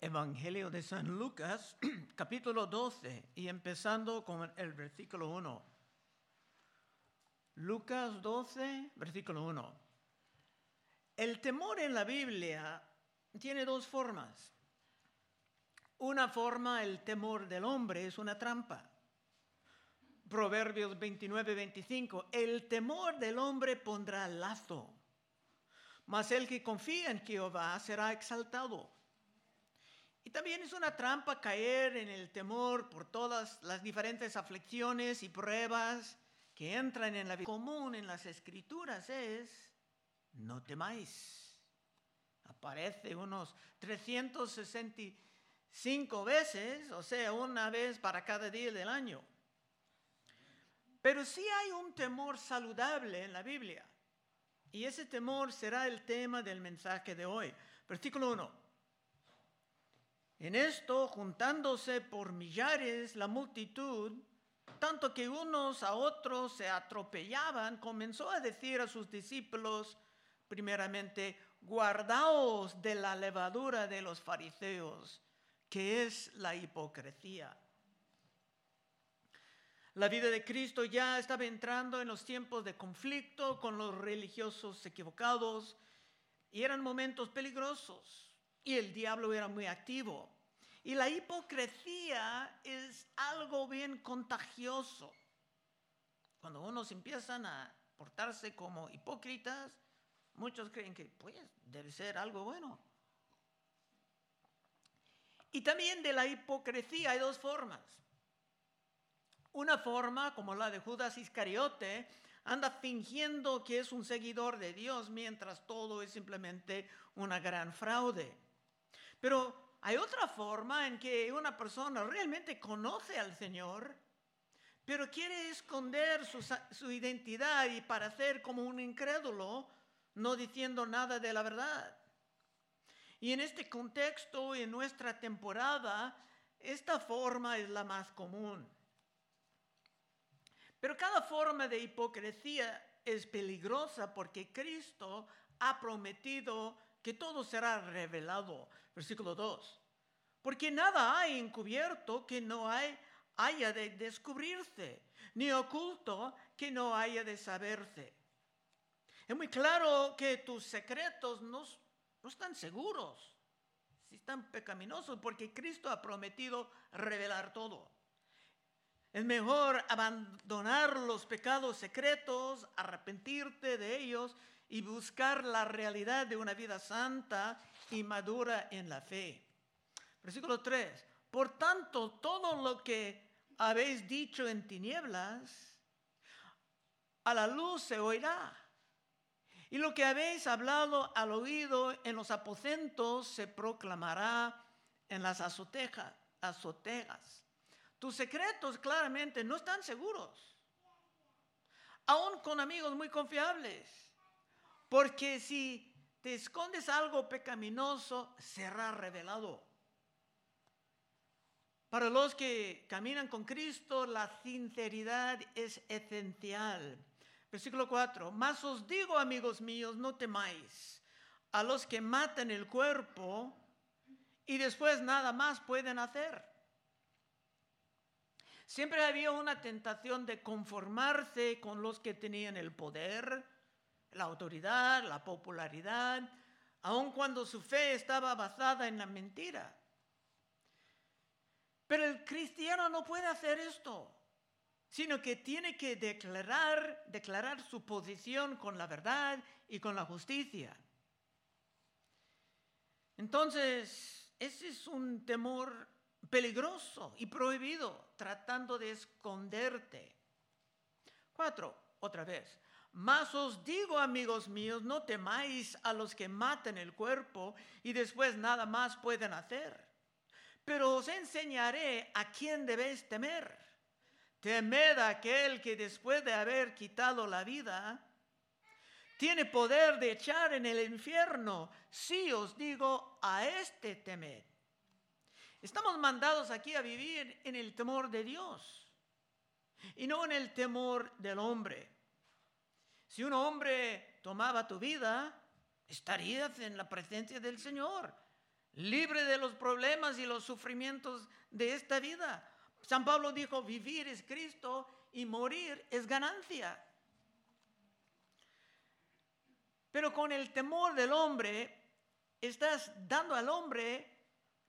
Evangelio de San Lucas, capítulo 12, y empezando con el versículo 1. Lucas 12, versículo 1. El temor en la Biblia tiene dos formas. Una forma, el temor del hombre, es una trampa. Proverbios 29, 25. El temor del hombre pondrá lazo, mas el que confía en Jehová será exaltado. Y también es una trampa caer en el temor por todas las diferentes aflicciones y pruebas que entran en la vida común en las escrituras es, no temáis. Aparece unos 365 veces, o sea, una vez para cada día del año. Pero sí hay un temor saludable en la Biblia. Y ese temor será el tema del mensaje de hoy. Versículo 1. En esto, juntándose por millares la multitud, tanto que unos a otros se atropellaban, comenzó a decir a sus discípulos, primeramente, guardaos de la levadura de los fariseos, que es la hipocresía. La vida de Cristo ya estaba entrando en los tiempos de conflicto con los religiosos equivocados y eran momentos peligrosos y el diablo era muy activo. Y la hipocresía es algo bien contagioso. Cuando unos empiezan a portarse como hipócritas, muchos creen que pues debe ser algo bueno. Y también de la hipocresía hay dos formas. Una forma, como la de Judas Iscariote, anda fingiendo que es un seguidor de Dios mientras todo es simplemente una gran fraude. Pero hay otra forma en que una persona realmente conoce al Señor, pero quiere esconder su, identidad y para ser como un incrédulo, no diciendo nada de la verdad. Y en este contexto, en nuestra temporada, esta forma es la más común. Pero cada forma de hipocresía es peligrosa porque Cristo ha prometido que todo será revelado. Versículo 2. Porque nada hay encubierto que no hay, haya de descubrirse, ni oculto que no haya de saberse. Es muy claro que tus secretos no, no están seguros, si están pecaminosos, porque Cristo ha prometido revelar todo. Es mejor abandonar los pecados secretos, arrepentirte de ellos y buscar la realidad de una vida santa y madura en la fe. Versículo 3. Por tanto, todo lo que habéis dicho en tinieblas, a la luz se oirá. Y lo que habéis hablado al oído en los aposentos se proclamará en las azotejas. azoteas. Tus secretos claramente no están seguros, aún con amigos muy confiables. Porque si te escondes algo pecaminoso, será revelado. Para los que caminan con Cristo, la sinceridad es esencial. Versículo 4. Mas os digo, amigos míos, no temáis a los que matan el cuerpo y después nada más pueden hacer. Siempre había una tentación de conformarse con los que tenían el poder, la autoridad, la popularidad, aun cuando su fe estaba basada en la mentira. Pero el cristiano no puede hacer esto, sino que tiene que declarar, declarar su posición con la verdad y con la justicia. Entonces, ese es un temor peligroso y prohibido, tratando de esconderte. Cuatro, otra vez. Mas os digo, amigos míos, no temáis a los que maten el cuerpo y después nada más pueden hacer. Pero os enseñaré a quién debéis temer. Temed a aquel que después de haber quitado la vida, tiene poder de echar en el infierno. Sí os digo, a este temed. Estamos mandados aquí a vivir en el temor de Dios y no en el temor del hombre. Si un hombre tomaba tu vida, estarías en la presencia del Señor. libre de los problemas y los sufrimientos de esta vida. San Pablo dijo, vivir es Cristo y morir es ganancia. Pero con el temor del hombre, estás dando al hombre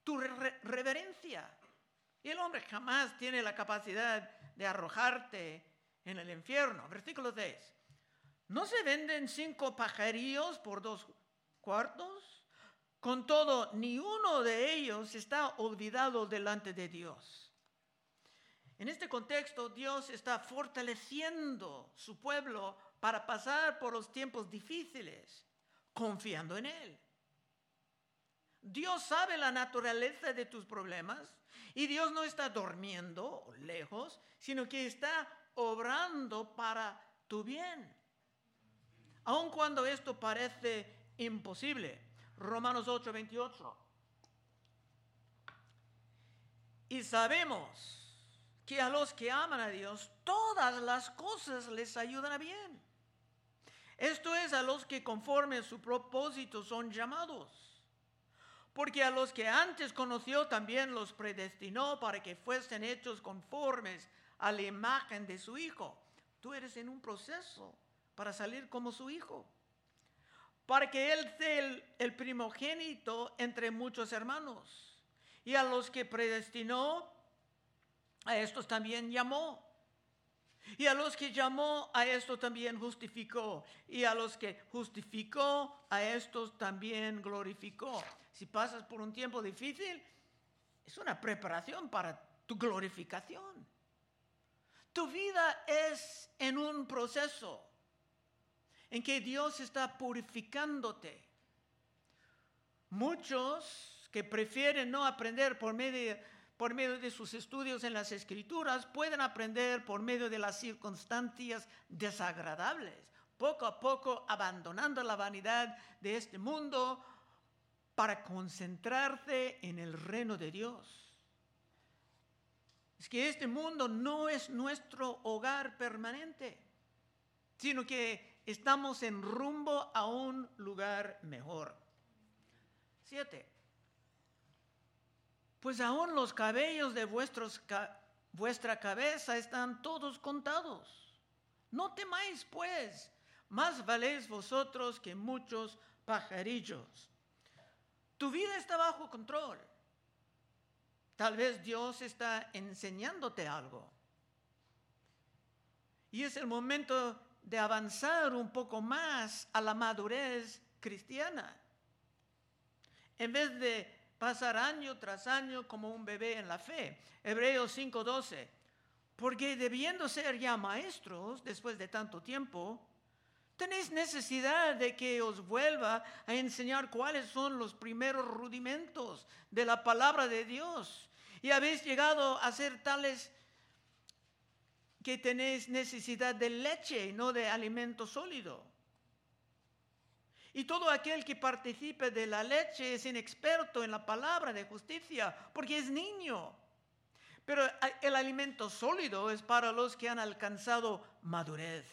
tu reverencia. Y el hombre jamás tiene la capacidad de arrojarte en el infierno. Versículo 6. ¿No se venden cinco pajarillos por dos cuartos? Con todo, ni uno de ellos está olvidado delante de Dios. En este contexto, Dios está fortaleciendo su pueblo para pasar por los tiempos difíciles, confiando en Él. Dios sabe la naturaleza de tus problemas y Dios no está durmiendo lejos, sino que está obrando para tu bien. Aun cuando esto parece imposible. Romanos 8, 28. Y sabemos que a los que aman a Dios, todas las cosas les ayudan a bien. Esto es a los que conforme a su propósito son llamados porque a los que antes conoció también los predestinó para que fuesen hechos conformes a la imagen de su Hijo. Tú eres en un proceso para salir como su Hijo, para que Él sea el, primogénito entre muchos hermanos. Y a los que predestinó, a estos también llamó. Y a los que llamó, a estos también justificó. Y a los que justificó, a estos también glorificó si pasas por un tiempo difícil, es una preparación para tu glorificación. Tu vida es en un proceso en que Dios está purificándote. Muchos que prefieren no aprender por medio, por medio de sus estudios en las escrituras pueden aprender por medio de las circunstancias desagradables, poco a poco abandonando la vanidad de este mundo para concentrarse en el reino de Dios. Es que este mundo no es nuestro hogar permanente, sino que estamos en rumbo a un lugar mejor. Siete. Pues aún los cabellos de vuestros, vuestra cabeza están todos contados. No temáis, pues, más valéis vosotros que muchos pajarillos. Tu vida está bajo control. Tal vez Dios está enseñándote algo. Y es el momento de avanzar un poco más a la madurez cristiana. En vez de pasar año tras año como un bebé en la fe. Hebreos 5:12. Porque debiendo ser ya maestros después de tanto tiempo, Tenéis necesidad de que os vuelva a enseñar cuáles son los primeros rudimentos de la palabra de Dios. Y habéis llegado a ser tales que tenéis necesidad de leche y no de alimento sólido. Y todo aquel que participe de la leche es inexperto en la palabra de justicia, porque es niño. Pero el alimento sólido es para los que han alcanzado madurez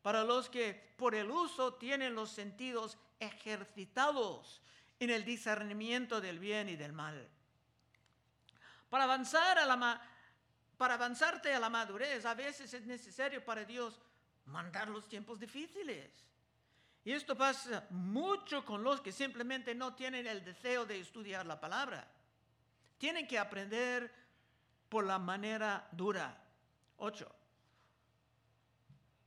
para los que por el uso tienen los sentidos ejercitados en el discernimiento del bien y del mal. Para avanzar a la para avanzarte a la madurez, a veces es necesario para Dios mandar los tiempos difíciles. Y esto pasa mucho con los que simplemente no tienen el deseo de estudiar la palabra. Tienen que aprender por la manera dura. 8.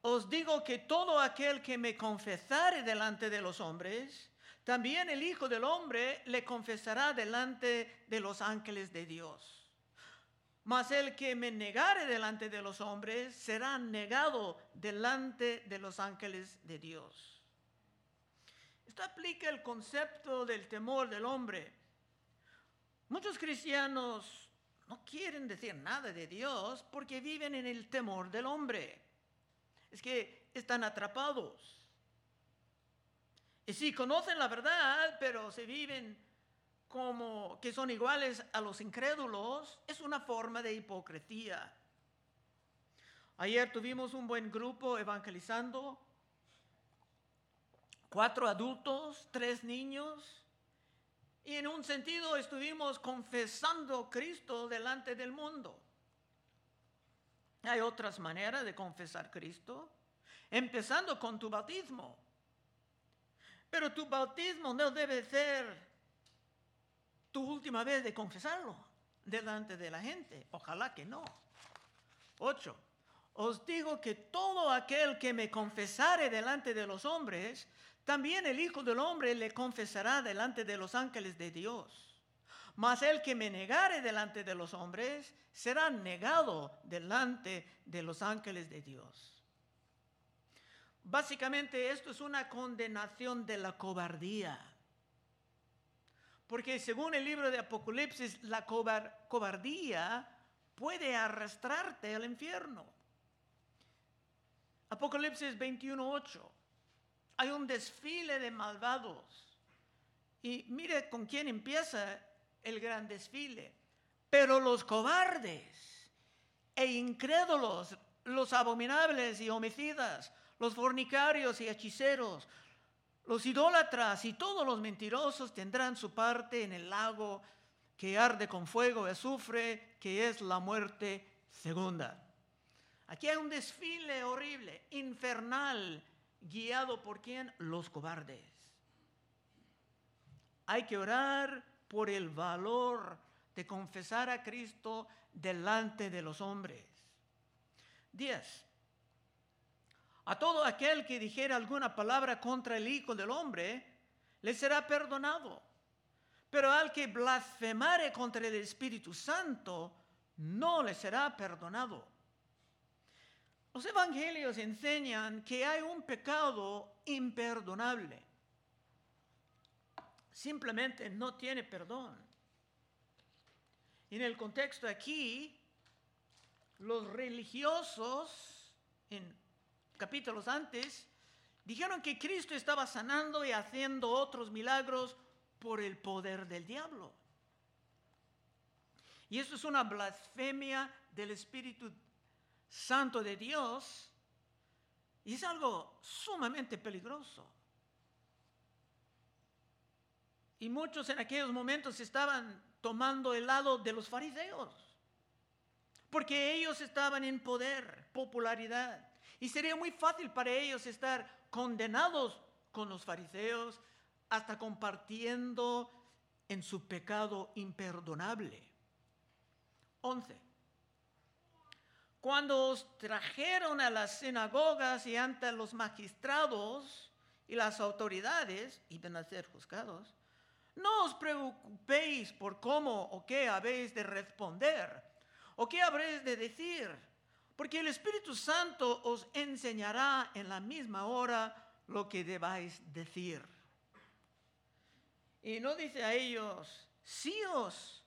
Os digo que todo aquel que me confesare delante de los hombres, también el Hijo del Hombre le confesará delante de los ángeles de Dios. Mas el que me negare delante de los hombres será negado delante de los ángeles de Dios. Esto aplica el concepto del temor del hombre. Muchos cristianos no quieren decir nada de Dios porque viven en el temor del hombre es que están atrapados. Y sí, conocen la verdad, pero se viven como que son iguales a los incrédulos, es una forma de hipocresía. Ayer tuvimos un buen grupo evangelizando, cuatro adultos, tres niños, Y en un sentido estuvimos confesando Cristo delante del mundo. Hay otras maneras de confesar Cristo, empezando con tu bautismo. Pero tu bautismo no debe ser tu última vez de confesarlo delante de la gente. Ojalá que no. Ocho. Os digo que todo aquel que me confesare delante de los hombres, también el Hijo del Hombre le confesará delante de los ángeles de Dios. Mas el que me negare delante de los hombres, será negado delante de los ángeles de Dios. Básicamente esto es una condenación de la cobardía. Porque según el libro de Apocalipsis, la cobardía puede arrastrarte al infierno. Apocalipsis 21.8. Hay un desfile de malvados. Y mire con quién empieza el gran desfile. Pero los cobardes e incrédulos, los abominables y homicidas, los fornicarios y hechiceros, los idólatras y todos los mentirosos tendrán su parte en el lago que arde con fuego y azufre, que es la muerte segunda. Aquí hay un desfile horrible, infernal, guiado por quién? Los cobardes. Hay que orar por el valor de confesar a Cristo delante de los hombres. 10. A todo aquel que dijera alguna palabra contra el Hijo del Hombre, le será perdonado. Pero al que blasfemare contra el Espíritu Santo, no le será perdonado. Los evangelios enseñan que hay un pecado imperdonable. Simplemente no tiene perdón. En el contexto aquí, los religiosos en capítulos antes, dijeron que Cristo estaba sanando y haciendo otros milagros por el poder del diablo. Y eso es una blasfemia del Espíritu Santo de Dios y es algo sumamente peligroso. Y muchos en aquellos momentos estaban tomando el lado de los fariseos, porque ellos estaban en poder, popularidad. Y sería muy fácil para ellos estar condenados con los fariseos, hasta compartiendo en su pecado imperdonable. 11. Cuando os trajeron a las sinagogas y ante los magistrados y las autoridades, iban a ser juzgados, no os preocupéis por cómo o qué habéis de responder o qué habréis de decir porque el Espíritu Santo os enseñará en la misma hora lo que debáis decir. Y no dice a ellos, si os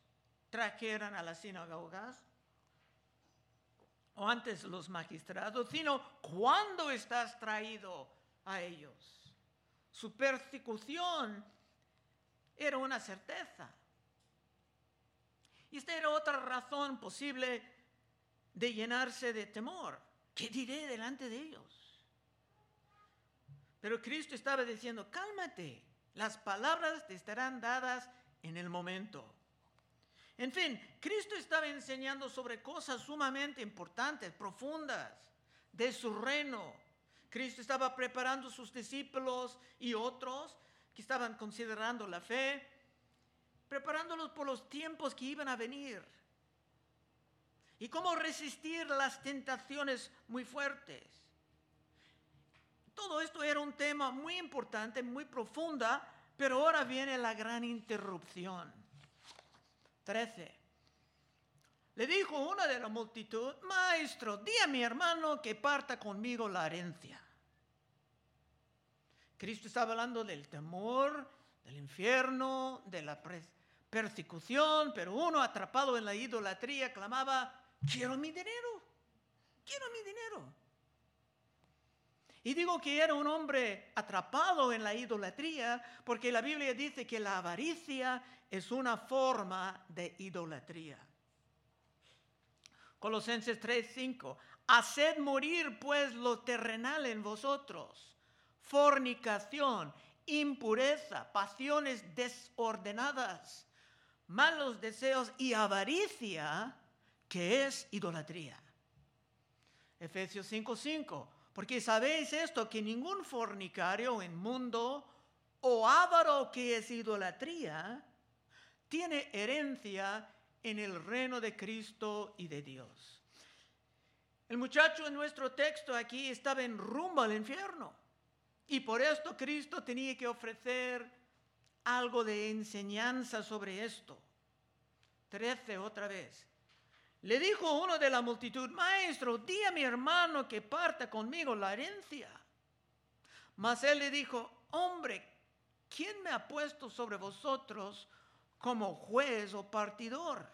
trajeran a las sinagogas, o antes los magistrados, sino cuando estás traído a ellos. Su persecución era una certeza. Y esta era otra razón posible de llenarse de temor. ¿Qué diré delante de ellos? Pero Cristo estaba diciendo, cálmate, las palabras te estarán dadas en el momento. En fin, Cristo estaba enseñando sobre cosas sumamente importantes, profundas, de su reino. Cristo estaba preparando sus discípulos y otros que estaban considerando la fe, preparándolos por los tiempos que iban a venir y cómo resistir las tentaciones muy fuertes. Todo esto era un tema muy importante, muy profunda, pero ahora viene la gran interrupción. 13. Le dijo una de la multitud, maestro, di a mi hermano que parta conmigo la herencia. Cristo estaba hablando del temor, del infierno, de la persecución, pero uno atrapado en la idolatría clamaba, quiero mi dinero, quiero mi dinero. Y digo que era un hombre atrapado en la idolatría porque la Biblia dice que la avaricia es una forma de idolatría. Colosenses 3:5. Haced morir pues lo terrenal en vosotros, fornicación, impureza, pasiones desordenadas, malos deseos y avaricia, que es idolatría. Efesios 5:5, porque sabéis esto, que ningún fornicario, inmundo o avaro que es idolatría, tiene herencia en el reino de Cristo y de Dios. El muchacho en nuestro texto aquí estaba en rumbo al infierno. Y por esto Cristo tenía que ofrecer algo de enseñanza sobre esto. Trece otra vez. Le dijo uno de la multitud, maestro, di a mi hermano que parta conmigo la herencia. Mas él le dijo, hombre, ¿quién me ha puesto sobre vosotros como juez o partidor?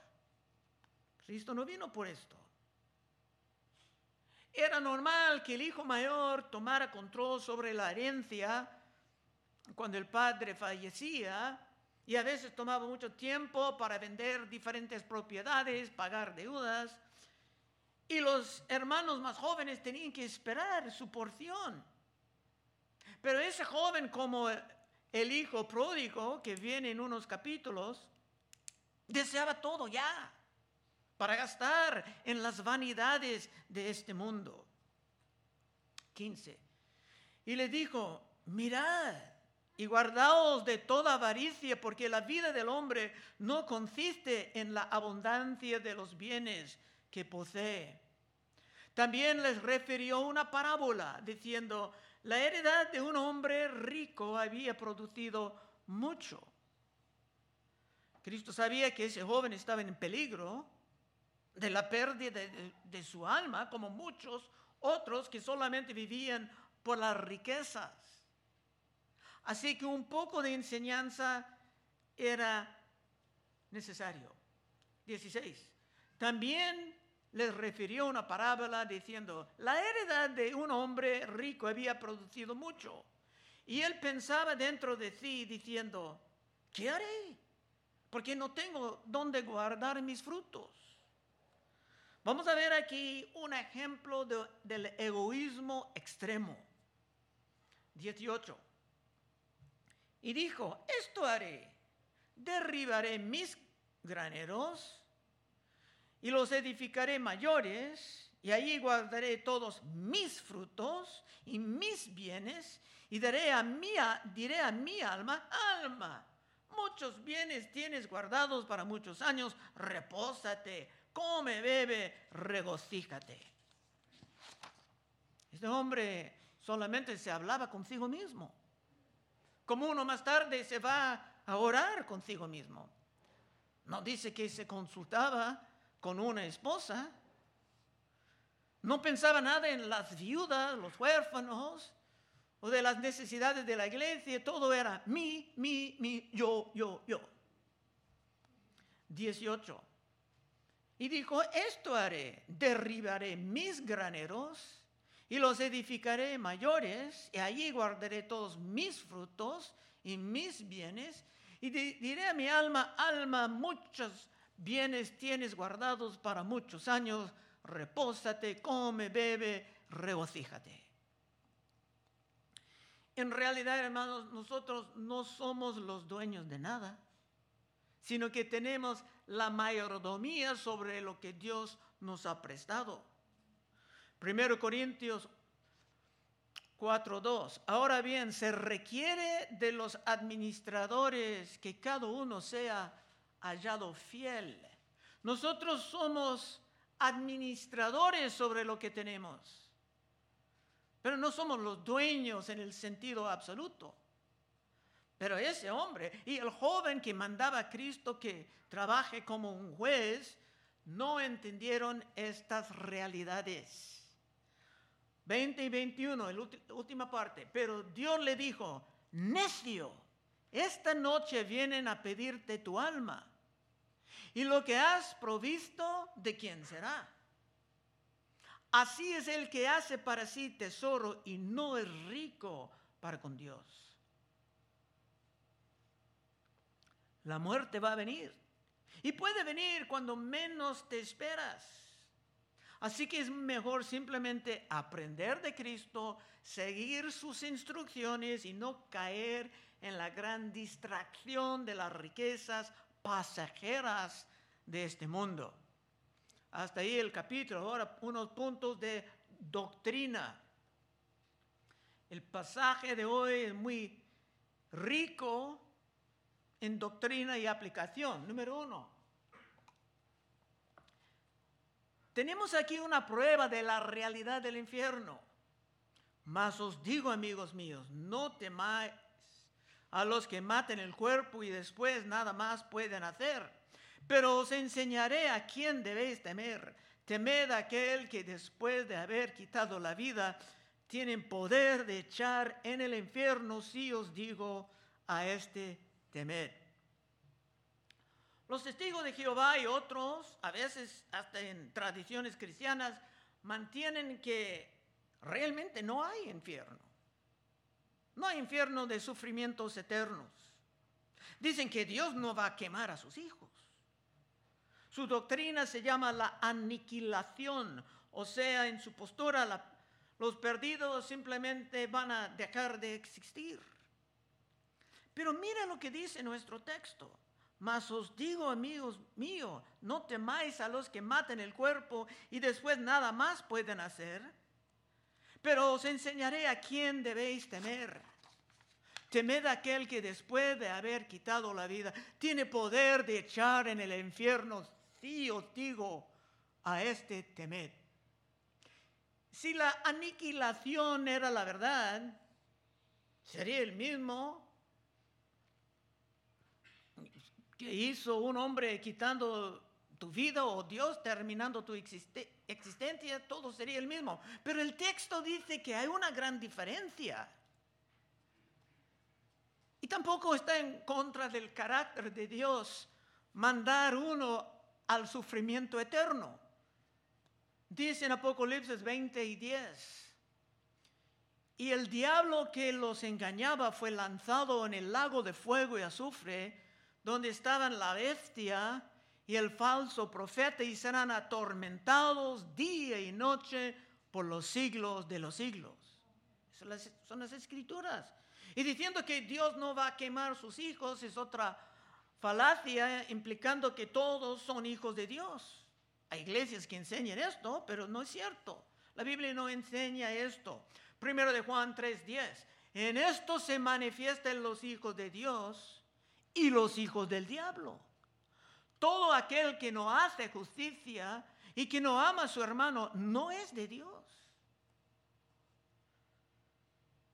Cristo no vino por esto. Era normal que el hijo mayor tomara control sobre la herencia cuando el padre fallecía y a veces tomaba mucho tiempo para vender diferentes propiedades, pagar deudas. Y los hermanos más jóvenes tenían que esperar su porción. Pero ese joven como el hijo pródigo que viene en unos capítulos, deseaba todo ya para gastar en las vanidades de este mundo. 15. Y le dijo, mirad y guardaos de toda avaricia, porque la vida del hombre no consiste en la abundancia de los bienes que posee. También les refirió una parábola diciendo, la heredad de un hombre rico había producido mucho. Cristo sabía que ese joven estaba en peligro de la pérdida de, su alma, como muchos otros que solamente vivían por las riquezas. Así que un poco de enseñanza era necesario. 16. También les refirió una parábola diciendo, la heredad de un hombre rico había producido mucho. Y él pensaba dentro de sí diciendo, ¿qué haré? Porque no tengo dónde guardar mis frutos. Vamos a ver aquí un ejemplo del egoísmo extremo. 18. Y dijo, esto haré, derribaré mis graneros y los edificaré mayores, y allí guardaré todos mis frutos y mis bienes, y diré a mi alma, alma, muchos bienes tienes guardados para muchos años, repósate come, bebe, regocíjate. Este hombre solamente se hablaba consigo mismo. Como uno más tarde se va a orar consigo mismo. No dice que se consultaba con una esposa. No pensaba nada en las viudas, los huérfanos o de las necesidades de la iglesia. Todo era mi, mi, mi, yo, yo, yo. 18. Y dijo, esto haré, derribaré mis graneros y los edificaré mayores, y allí guardaré todos mis frutos y mis bienes, y diré a mi alma, alma, muchos bienes tienes guardados para muchos años, repósate, come, bebe, regocíjate. En realidad, hermanos, nosotros no somos los dueños de nada, sino que tenemos la mayordomía sobre lo que Dios nos ha prestado. Primero Corintios 4.2. Ahora bien, se requiere de los administradores que cada uno sea hallado fiel. Nosotros somos administradores sobre lo que tenemos, pero no somos los dueños en el sentido absoluto. Pero ese hombre y el joven que mandaba a Cristo que trabaje como un juez, no entendieron estas realidades. 20 y 21, la última parte. Pero Dios le dijo, necio, esta noche vienen a pedirte tu alma. Y lo que has provisto, ¿de quién será? Así es el que hace para sí tesoro y no es rico para con Dios. La muerte va a venir. Y puede venir cuando menos te esperas. Así que es mejor simplemente aprender de Cristo, seguir sus instrucciones y no caer en la gran distracción de las riquezas pasajeras de este mundo. Hasta ahí el capítulo. Ahora unos puntos de doctrina. El pasaje de hoy es muy rico en doctrina y aplicación. Número uno. Tenemos aquí una prueba de la realidad del infierno. Mas os digo, amigos míos, no temáis a los que maten el cuerpo y después nada más pueden hacer. Pero os enseñaré a quién debéis temer. Temed a aquel que después de haber quitado la vida, tienen poder de echar en el infierno, si os digo a este temed. Los testigos de Jehová y otros, a veces hasta en tradiciones cristianas, mantienen que realmente no hay infierno. No hay infierno de sufrimientos eternos. Dicen que Dios no va a quemar a sus hijos. Su doctrina se llama la aniquilación, o sea, en su postura los perdidos simplemente van a dejar de existir. Pero mira lo que dice nuestro texto. Mas os digo, amigos míos, no temáis a los que maten el cuerpo y después nada más pueden hacer pero os enseñaré a quién debéis temer. Temed a aquel que después de haber quitado la vida tiene poder de echar en el infierno. Sí os digo, a este temed. Si la aniquilación era la verdad, sería el mismo hizo un hombre quitando tu vida o Dios terminando tu existencia, todo sería el mismo. Pero el texto dice que hay una gran diferencia. Y tampoco está en contra del carácter de Dios mandar uno al sufrimiento eterno. Dice en Apocalipsis 20 y 10. Y el diablo que los engañaba fue lanzado en el lago de fuego y azufre, donde estaban la bestia y el falso profeta y serán atormentados día y noche por los siglos de los siglos. Son las, escrituras. Y diciendo que Dios no va a quemar sus hijos es otra falacia implicando que todos son hijos de Dios. Hay iglesias que enseñan esto, pero no es cierto. La Biblia no enseña esto. Primero de Juan 3:10. En esto se manifiestan los hijos de Dios y los hijos del diablo. Todo aquel que no hace justicia y que no ama a su hermano no es de Dios.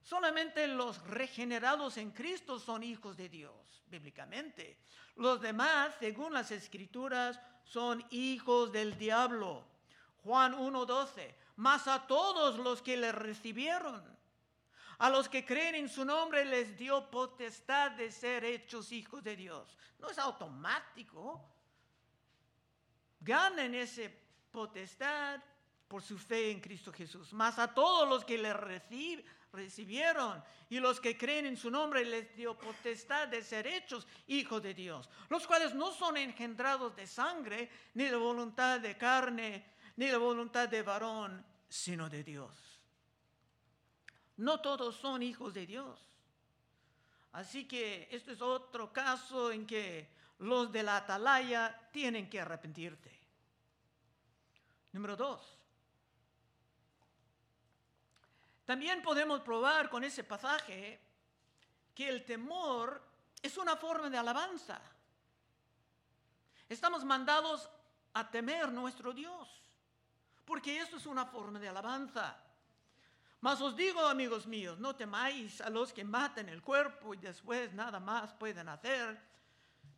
Solamente los regenerados en Cristo son hijos de Dios, bíblicamente. Los demás, según las escrituras, son hijos del diablo. Juan 1.12, mas a todos los que le recibieron, a los que creen en su nombre les dio potestad de ser hechos hijos de Dios. No es automático ganen esa potestad por su fe en Cristo Jesús. Mas a todos los que le recibieron y los que creen en su nombre les dio potestad de ser hechos hijos de Dios, los cuales no son engendrados de sangre, ni de voluntad de carne, ni de voluntad de varón, sino de Dios. No todos son hijos de Dios. Así que este es otro caso en que los de la atalaya tienen que arrepentirte. Número dos. También podemos probar con ese pasaje que el temor es una forma de alabanza. Estamos mandados a temer nuestro Dios, porque esto es una forma de alabanza. Mas os digo, amigos míos, no temáis a los que maten el cuerpo y después nada más pueden hacer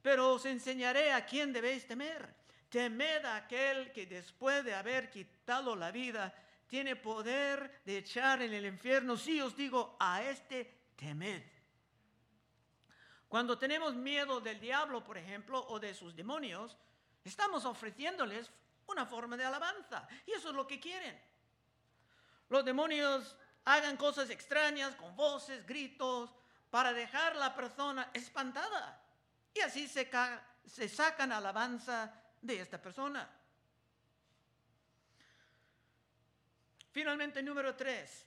pero os enseñaré a quién debéis temer. Temed a aquel que después de haber quitado la vida tiene poder de echar en el infierno. Sí os digo, a este temed. Cuando tenemos miedo del diablo, por ejemplo, o de sus demonios, estamos ofreciéndoles una forma de alabanza. Y eso es lo que quieren. Los demonios hagan cosas extrañas con voces, gritos, para dejar a la persona espantada. Y así se, se sacan alabanza de esta persona. Finalmente, número tres.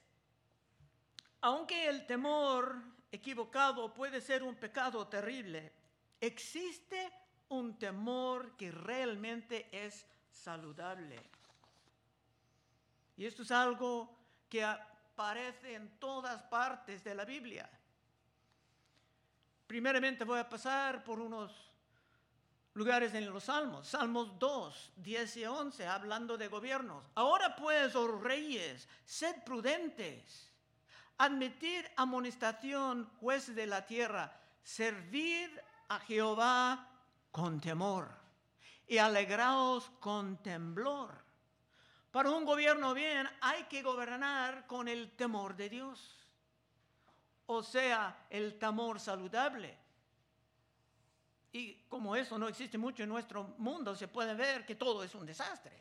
Aunque el temor equivocado puede ser un pecado terrible. Existe un temor que realmente es saludable. Y esto es algo que aparece en todas partes de la Biblia. Primeramente voy a pasar por unos lugares en los Salmos. Salmos 2, 10 y 11, hablando de gobiernos. Ahora pues, oh reyes, sed prudentes, admitir amonestación, jueces de la tierra, servir a Jehová con temor y alegraos con temblor. Para un gobierno bien hay que gobernar con el temor de Dios. O sea, el temor saludable. Y como eso no existe mucho en nuestro mundo, se puede ver que todo es un desastre.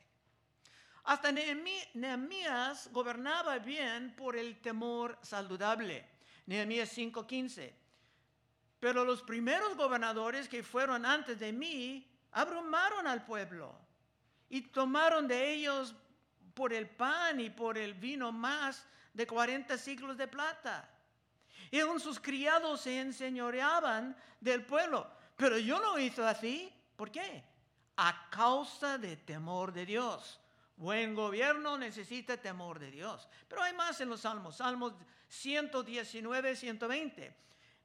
Hasta Nehemías gobernaba bien por el temor saludable. Nehemías 5:15. Pero los primeros gobernadores que fueron antes de mí abrumaron al pueblo y tomaron de ellos por el pan y por el vino más de 40 siglos de plata. Y aún sus criados se enseñoreaban del pueblo. Pero yo no hizo así. ¿Por qué? A causa de temor de Dios. Buen gobierno necesita temor de Dios. Pero hay más en los salmos. Salmos 119, 120.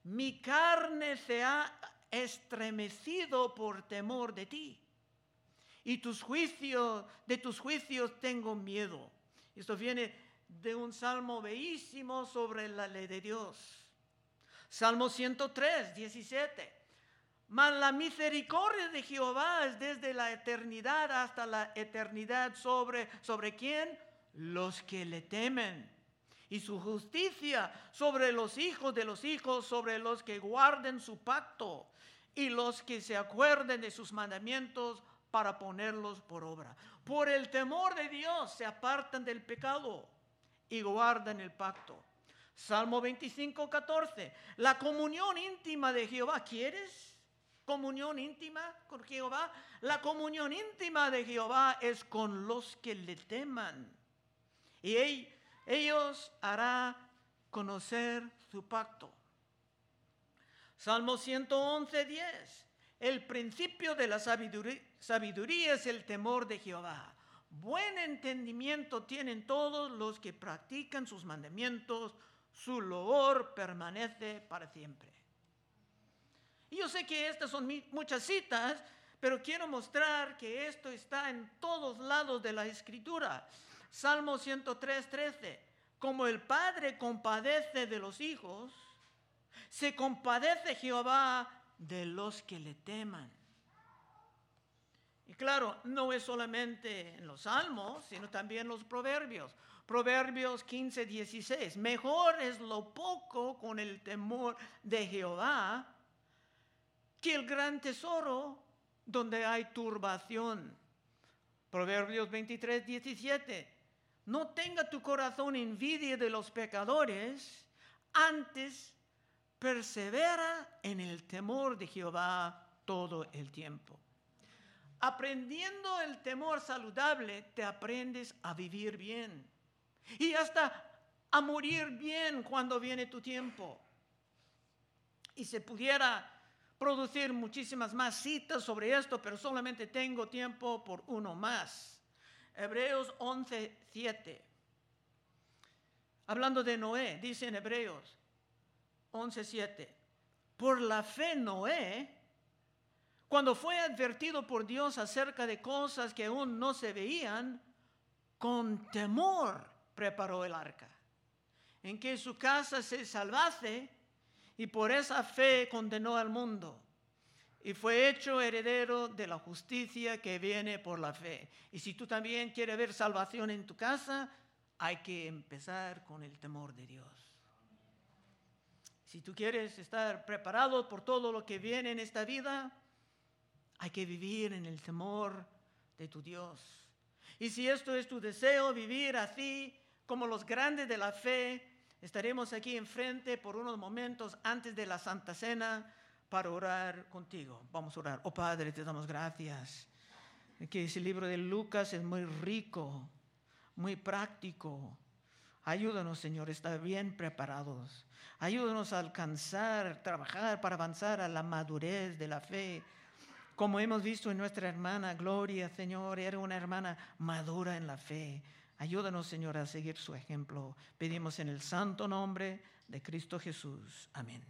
Mi carne se ha estremecido por temor de ti y tus juicios, de tus juicios tengo miedo. Esto viene de un salmo bellísimo sobre la ley de Dios. Salmo 103, 17. Mas la misericordia de Jehová es desde la eternidad hasta la eternidad sobre, sobre quién? Los que le temen. Y su justicia sobre los hijos de los hijos, sobre los que guarden su pacto y los que se acuerden de sus mandamientos para ponerlos por obra. Por el temor de Dios se apartan del pecado y guardan el pacto. Salmo 25, 14. La comunión íntima de Jehová, ¿quieres? Comunión íntima con Jehová. La comunión íntima de Jehová es con los que le teman. Y ellos hará conocer su pacto. Salmo 111, 10. El principio de la sabiduría, es el temor de Jehová. Buen entendimiento tienen todos los que practican sus mandamientos. Su loor permanece para siempre. Y yo sé que estas son muchas citas, pero quiero mostrar que esto está en todos lados de la escritura. Salmo 103, 13. Como el Padre compadece de los hijos, se compadece Jehová de los que le teman. Y claro, no es solamente en los salmos, sino también los proverbios. Proverbios 15, 16. Mejor es lo poco con el temor de Jehová que el gran tesoro donde hay turbación. Proverbios 23, 17. No tenga tu corazón envidia de los pecadores, antes persevera en el temor de Jehová todo el tiempo. Aprendiendo el temor saludable, te aprendes a vivir bien y hasta a morir bien cuando viene tu tiempo. Y se pudiera producir muchísimas más citas sobre esto, pero solamente tengo tiempo por uno más. Hebreos 11, 7. Hablando de Noé, dice en Hebreos, 11.7. Por la fe Noé, cuando fue advertido por Dios acerca de cosas que aún no se veían, con temor preparó el arca, en que su casa se salvase y por esa fe condenó al mundo y fue hecho heredero de la justicia que viene por la fe. Y si tú también quieres ver salvación en tu casa, hay que empezar con el temor de Dios. Si tú quieres estar preparado por todo lo que viene en esta vida, hay que vivir en el temor de tu Dios. Y si esto es tu deseo, vivir así como los grandes de la fe, estaremos aquí enfrente por unos momentos antes de la Santa Cena para orar contigo. Vamos a orar. Oh Padre, te damos gracias. Que ese libro de Lucas es muy rico, muy práctico Ayúdanos, Señor, estar bien preparados. Ayúdanos a alcanzar, trabajar para avanzar a la madurez de la fe. Como hemos visto en nuestra hermana Gloria, Señor, era una hermana madura en la fe. Ayúdanos, Señor, a seguir su ejemplo. Pedimos en el santo nombre de Cristo Jesús. Amén.